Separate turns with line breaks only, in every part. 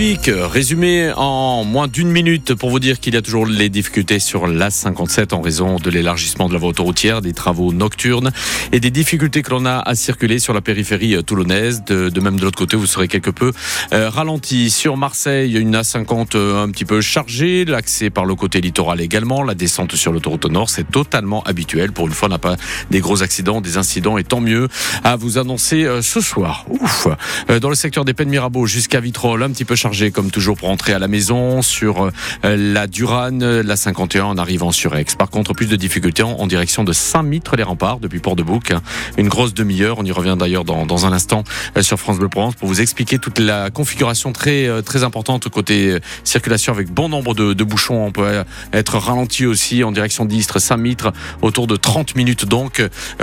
Résumé en moins d'une minute pour vous dire qu'il y a toujours les difficultés sur l'A57 en raison de l'élargissement de la voie autoroutière, des travaux nocturnes et des difficultés que l'on a à circuler sur la périphérie toulonnaise. De, même de l'autre côté, vous serez quelque peu euh, ralenti. Sur Marseille, une A50 euh, un petit peu chargée, l'accès par le côté littoral également, la descente sur l'autoroute nord, c'est totalement habituel. Pour une fois, on n'a pas des gros accidents, des incidents et tant mieux à vous annoncer euh, ce soir. Ouf. Dans le secteur des Peines Mirabeau jusqu'à Vitrolles, un petit peu chargé comme toujours pour entrer à la maison sur euh, la Durane, la 51 en arrivant sur Aix. Par contre, plus de difficultés en, direction de Saint-Mitre-les-Remparts depuis Port-de-Bouc. Une grosse demi-heure. On y revient d'ailleurs dans, un instant euh, sur France Bleu Provence pour vous expliquer toute la configuration très euh, très importante côté circulation avec bon nombre de, de bouchons. On peut être ralenti aussi en direction d'Istres, Saint-Mitre, autour de 30 minutes donc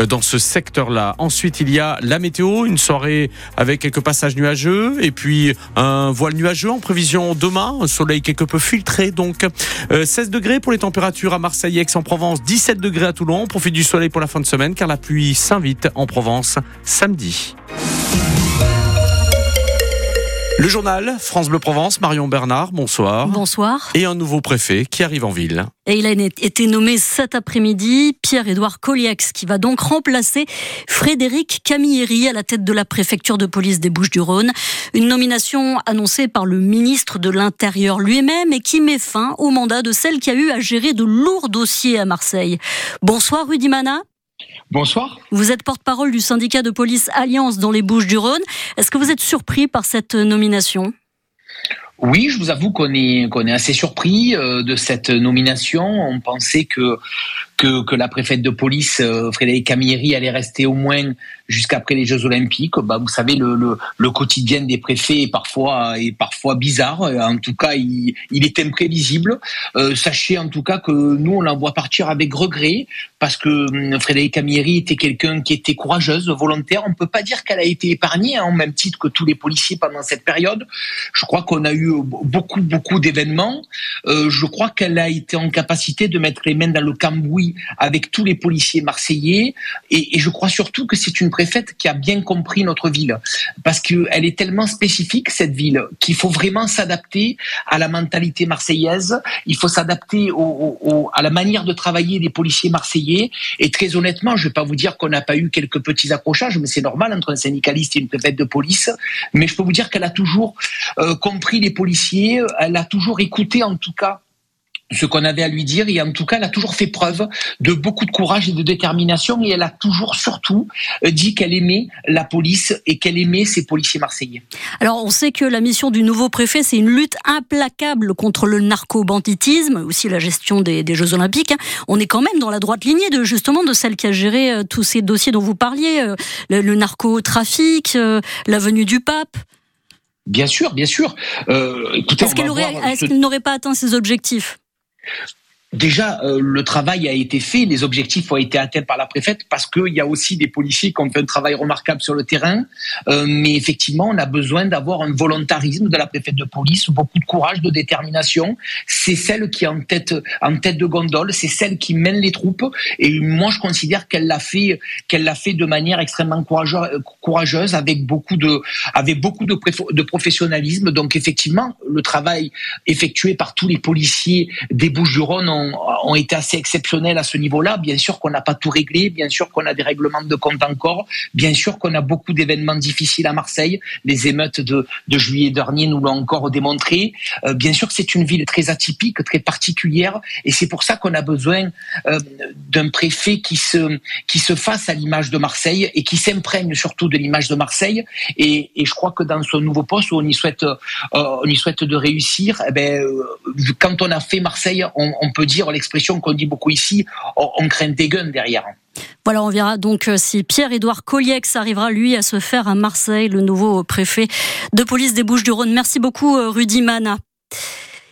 dans ce secteur-là. Ensuite, il y a la météo, une soirée avec quelques passages nuageux et puis un voile nuageux en prévision demain. Un soleil quelque peu filtré, donc 16 euh, degrés pour les températures à Marseille, Aix-en-Provence, 17 degrés à Toulon. On profite du soleil pour la fin de semaine car la pluie s'invite en Provence samedi. Le journal France Bleu Provence, Marion Bernard, bonsoir.
Bonsoir.
Et un nouveau préfet qui arrive en ville.
Et il a été nommé cet après-midi, Pierre-Édouard Colliax, qui va donc remplacer Frédéric Camilleri à la tête de la préfecture de police des Bouches-du-Rhône. Une nomination annoncée par le ministre de l'Intérieur lui-même et qui met fin au mandat de celle qui a eu à gérer de lourds dossiers à Marseille. Bonsoir Rudy Mana.
Bonsoir.
Vous êtes porte-parole du syndicat de police Alliance dans les Bouches-du-Rhône. Est-ce que vous êtes surpris par cette nomination?
Oui, je vous avoue qu'on est, qu'on est assez surpris euh, de cette nomination. On pensait que, que, la préfète de police, euh, Frédéric Camilleri, allait rester au moins jusqu'après les Jeux Olympiques. Bah, vous savez, le, quotidien des préfets est parfois, est parfois bizarre. En tout cas, il, il est imprévisible. Euh, sachez en tout cas que nous, on l'envoie partir avec regret parce que hum, Frédéric Camilleri était quelqu'un qui était courageuse, volontaire. On peut pas dire qu'elle a été épargnée, en hein, même titre que tous les policiers pendant cette période. Je crois qu'on a eu beaucoup, beaucoup d'événements. Euh, je crois qu'elle a été en capacité de mettre les mains dans le cambouis avec tous les policiers marseillais. Et, je crois surtout que c'est une préfète qui a bien compris notre ville, parce qu'elle est tellement spécifique, cette ville, qu'il faut vraiment s'adapter à la mentalité marseillaise, il faut s'adapter à la manière de travailler des policiers marseillais. Et très honnêtement, je ne vais pas vous dire qu'on n'a pas eu quelques petits accrochages, mais c'est normal entre un syndicaliste et une préfète de police. Mais je peux vous dire qu'elle a toujours euh, compris les policiers, elle a toujours écouté en tout cas ce qu'on avait à lui dire et en tout cas elle a toujours fait preuve de beaucoup de courage et de détermination et elle a toujours surtout euh, dit qu'elle aimait la police et qu'elle aimait ses policiers marseillais.
Alors on sait que la mission du nouveau préfet c'est une lutte implacable contre le narco-banditisme, aussi la gestion des, Jeux Olympiques. Hein. On est quand même dans la droite lignée de justement de celle qui a géré euh, tous ces dossiers dont vous parliez, euh, le, narcotrafic, la venue du pape.
Bien sûr, bien sûr.
Est-ce qu'elle n'aurait pas atteint ses objectifs? Gracias.
Déjà, euh, le travail a été fait, les objectifs ont été atteints par la préfète parce qu'il y a aussi des policiers qui ont fait un travail remarquable sur le terrain. Euh, mais effectivement, on a besoin d'avoir un volontarisme de la préfète de police, beaucoup de courage, de détermination. C'est celle qui est en tête, en tête de gondole, c'est celle qui mène les troupes. Et moi, je considère qu'elle l'a fait, qu'elle l'a fait de manière extrêmement courageuse, avec beaucoup de, avec beaucoup de, de professionnalisme. Donc, effectivement, le travail effectué par tous les policiers des Bouches-du-Rhône ont, été assez exceptionnels à ce niveau-là. Bien sûr qu'on n'a pas tout réglé, bien sûr qu'on a des règlements de compte encore, bien sûr qu'on a beaucoup d'événements difficiles à Marseille. Les émeutes de, juillet dernier nous l'ont encore démontré. Euh, bien sûr que c'est une ville très atypique, très particulière, et c'est pour ça qu'on a besoin euh, d'un préfet qui se, qui se fasse à l'image de Marseille et qui s'imprègne surtout de l'image de Marseille. Et, je crois que dans ce nouveau poste où on y souhaite, euh, on y souhaite de réussir, eh ben, quand on a fait Marseille, on, on peut dire l'expression qu'on dit beaucoup ici, on, craint des guns derrière.
Voilà, on verra donc euh, si Pierre-Édouard Colliex arrivera, lui, à se faire à Marseille, le nouveau préfet de police des Bouches-du-Rhône. Merci beaucoup, euh, Rudy Mana.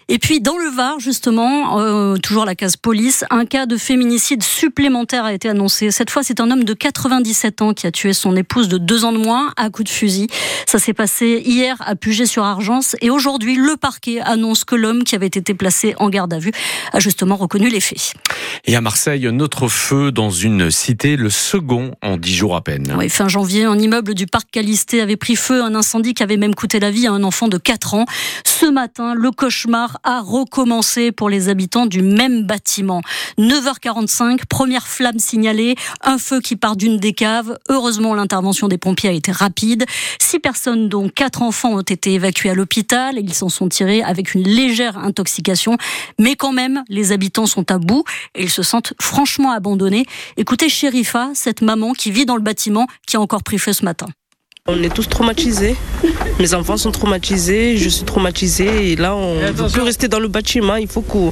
Et puis dans le Var, justement, euh, toujours la case police, un cas de féminicide supplémentaire a été annoncé. Cette fois, c'est un homme de 97 ans qui a tué son épouse de deux ans de moins à coup de fusil. Ça s'est passé hier à Puget-sur-Argence et aujourd'hui, le parquet annonce que l'homme qui avait été placé en garde à vue a justement reconnu les faits.
Et à Marseille, un autre feu dans une cité, le second en dix jours à peine.
Oui, fin janvier, un immeuble du parc Calisté avait pris feu, un incendie qui avait même coûté la vie à un enfant de 4 ans. Ce matin, le cauchemar a recommencé pour les habitants du même bâtiment. 9h45, première flamme signalée, un feu qui part d'une des caves. Heureusement, l'intervention des pompiers a été rapide. Six personnes, dont quatre enfants, ont été évacuées à l'hôpital. Ils s'en sont tirés avec une légère intoxication. Mais quand même, les habitants sont à bout et ils se sentent franchement abandonnés. Écoutez Sherifa, cette maman qui vit dans le bâtiment, qui a encore pris feu ce matin.
On est tous traumatisés. Mes enfants sont traumatisés, je suis traumatisée et là on ne peut plus rester dans le bâtiment. Il faut qu'on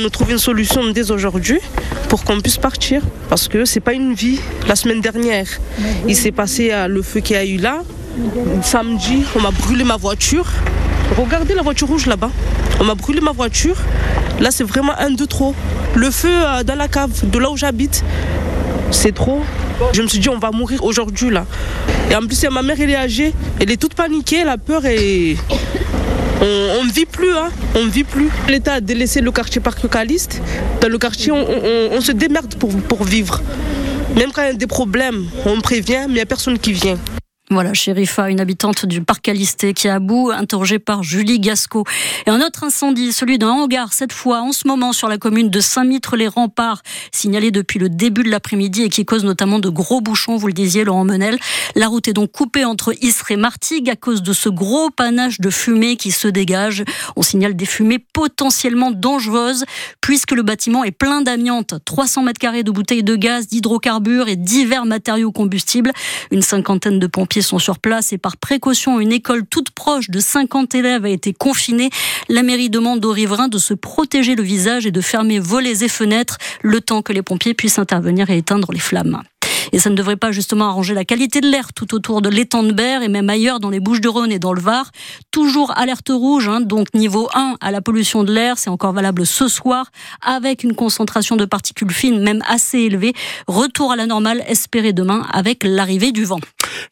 nous trouve une solution dès aujourd'hui pour qu'on puisse partir parce que c'est pas une vie. La semaine dernière, il s'est passé euh, le feu qu'il y a eu là. Samedi, on m'a brûlé ma voiture. Regardez la voiture rouge là-bas. On m'a brûlé ma voiture. Là, c'est vraiment un de trop. Le feu euh, dans la cave, de là où j'habite, c'est trop. Je me suis dit, on va mourir aujourd'hui là. Et en plus, ma mère, elle est âgée, elle est toute paniquée, la peur et On ne vit plus, hein. on vit plus. L'État a délaissé le quartier parc Caliste. Dans le quartier, on, se démerde pour, pour vivre. Même quand il y a des problèmes, on prévient, mais il n'y a personne qui vient.
Voilà, Sherifa, une habitante du parc Calisté qui est à bout, interrogée par Julie Gasco. Et un autre incendie, celui d'un hangar, cette fois en ce moment sur la commune de Saint-Mitre-les-Remparts, signalé depuis le début de l'après-midi et qui cause notamment de gros bouchons, vous le disiez, Laurent Menel. La route est donc coupée entre Istres et Martigues à cause de ce gros panache de fumée qui se dégage. On signale des fumées potentiellement dangereuses puisque le bâtiment est plein d'amiante. 300 mètres carrés de bouteilles de gaz, d'hydrocarbures et divers matériaux combustibles. Une cinquantaine de pompiers sont sur place et par précaution, une école toute proche de 50 élèves a été confinée. La mairie demande aux riverains de se protéger le visage et de fermer volets et fenêtres le temps que les pompiers puissent intervenir et éteindre les flammes. Et ça ne devrait pas justement arranger la qualité de l'air tout autour de l'étang de Berre et même ailleurs dans les Bouches-du-Rhône et dans le Var. Toujours alerte rouge, hein, donc niveau 1 à la pollution de l'air, c'est encore valable ce soir, avec une concentration de particules fines même assez élevée. Retour à la normale espéré demain avec l'arrivée du vent.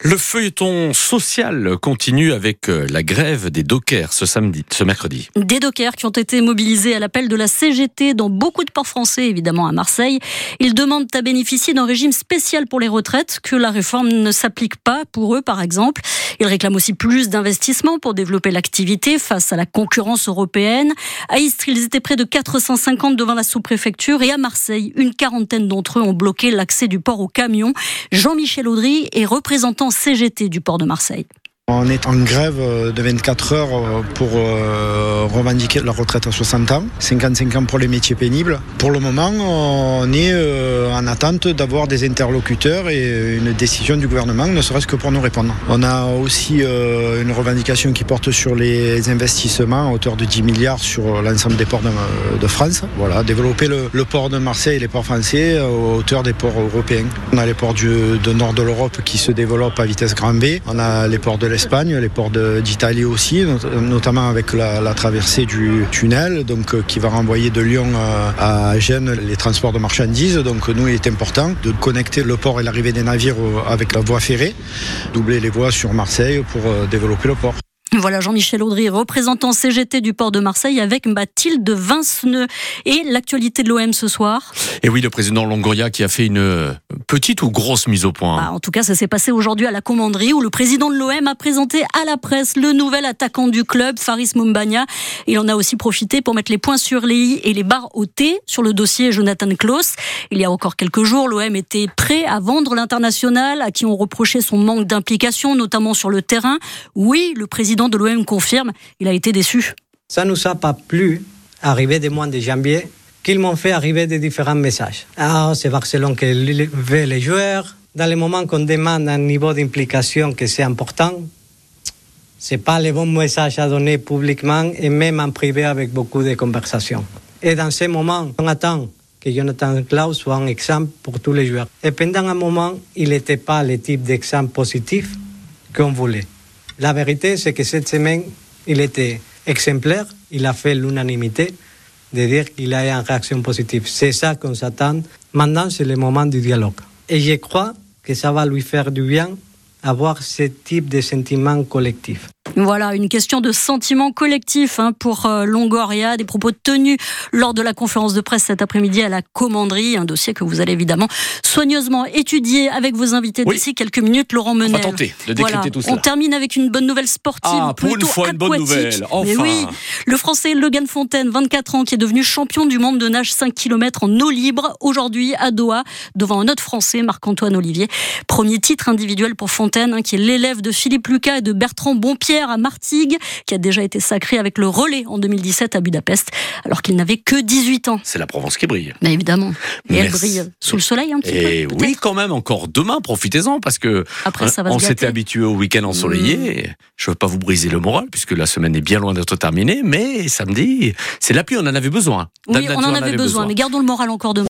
Le feuilleton social continue avec euh, la grève des dockers ce samedi, ce mercredi.
Des dockers qui ont été mobilisés à l'appel de la CGT dans beaucoup de ports français, évidemment à Marseille. Ils demandent à bénéficier d'un régime spécial pour les retraites, que la réforme ne s'applique pas pour eux, par exemple. Ils réclament aussi plus d'investissements pour développer l'activité face à la concurrence européenne. À Istres, ils étaient près de 450 devant la sous-préfecture et à Marseille, une quarantaine d'entre eux ont bloqué l'accès du port aux camions. Jean-Michel Audry est représentant CGT du port de Marseille.
On est en grève euh, de 24 heures euh, pour euh, revendiquer la retraite à 60 ans, 55 ans pour les métiers pénibles. Pour le moment, on est en attente d'avoir des interlocuteurs et une décision du gouvernement, ne serait-ce que pour nous répondre. On a aussi une revendication qui porte sur les investissements à hauteur de 10 milliards sur l'ensemble des ports de, France. Voilà, développer le, port de Marseille et les ports français à hauteur des ports européens. On a les ports du nord de l'Europe qui se développent à vitesse grand V. On a les ports de l'Espagne, les ports d'Italie aussi, notamment avec la, traversée du tunnel, donc euh, qui va renvoyer de Lyon à Gênes les transports de marchandises. Donc nous, il est important de connecter le port et l'arrivée des navires avec la voie ferrée, doubler les voies sur Marseille pour euh, développer le port.
Voilà Jean-Michel Audry, représentant CGT du port de Marseille avec Mathilde Vinceneux. Et l'actualité de l'OM ce soir
Et oui, le président Longoria qui a fait une euh, petite ou grosse mise au point
bah, En tout cas, ça s'est passé aujourd'hui à la commanderie où le président de l'OM a présenté à la presse le nouvel attaquant du club, Faris Mumbagna. Il en a aussi profité pour mettre les points sur les i et les barres au T sur le dossier Jonathan Klaus. Il y a encore quelques jours, l'OM était prêt à vendre l'international à qui on reprochait son manque d'implication, notamment sur le terrain. Oui, le président de l'OM confirme, il a été déçu.
Ça ne nous a pas plu, arrivé des mois de janvier, qu'ils m'ont fait arriver des différents messages. Ah, c'est Barcelone qui veut les joueurs. Dans les moments qu'on demande un niveau d'implication que c'est important, c'est pas le bon message à donner publiquement et même en privé avec beaucoup de conversations. Et dans ces moments, on attend que Jonathan Klaus soit un exemple pour tous les joueurs. Et pendant un moment, il n'était pas le type d'exemple positif qu'on voulait. La vérité, c'est que cette semaine, il était exemplaire, il a fait l'unanimité de dire qu'il a une réaction positive. C'est ça qu'on s'attend. Maintenant, c'est le moment du dialogue. Et je crois que ça va lui faire du bien avoir ce type de sentiment collectif.
Voilà, une question de sentiment collectif hein, pour euh, Longoria, des propos tenus lors de la conférence de presse cet après-midi à la commanderie, un dossier que vous allez évidemment soigneusement étudier avec vos invités
Oui.
d'ici quelques minutes, Laurent Menel.
On va tenter de décrypter
Voilà.
tout cela.
On termine avec une bonne nouvelle sportive,
Ah, pour une fois, une bonne nouvelle.
Mais
Enfin.
oui, le Français Logan Fontaine, 24 ans, qui est devenu champion du monde de nage 5 km en eau libre aujourd'hui à Doha, devant un autre Français, Marc-Antoine Olivier. Premier titre individuel pour Fontaine, hein, qui est l'élève de Philippe Lucas et de Bertrand Bonpierre à Martigues, qui a déjà été sacré avec le relais en 2017 à Budapest, alors qu'il n'avait que 18 ans.
C'est la Provence qui brille.
Mais évidemment. Et elle brille sous le soleil un petit
Et
peu.
oui, quand même, encore demain, profitez-en, parce que
Après, ça va
on s'était.
Mmh.
habitué au week-end ensoleillé. Je ne veux pas vous briser le moral, puisque la semaine est bien loin d'être terminée, mais samedi, c'est la pluie, on en avait besoin.
Oui, on en avait besoin, mais gardons le moral encore demain.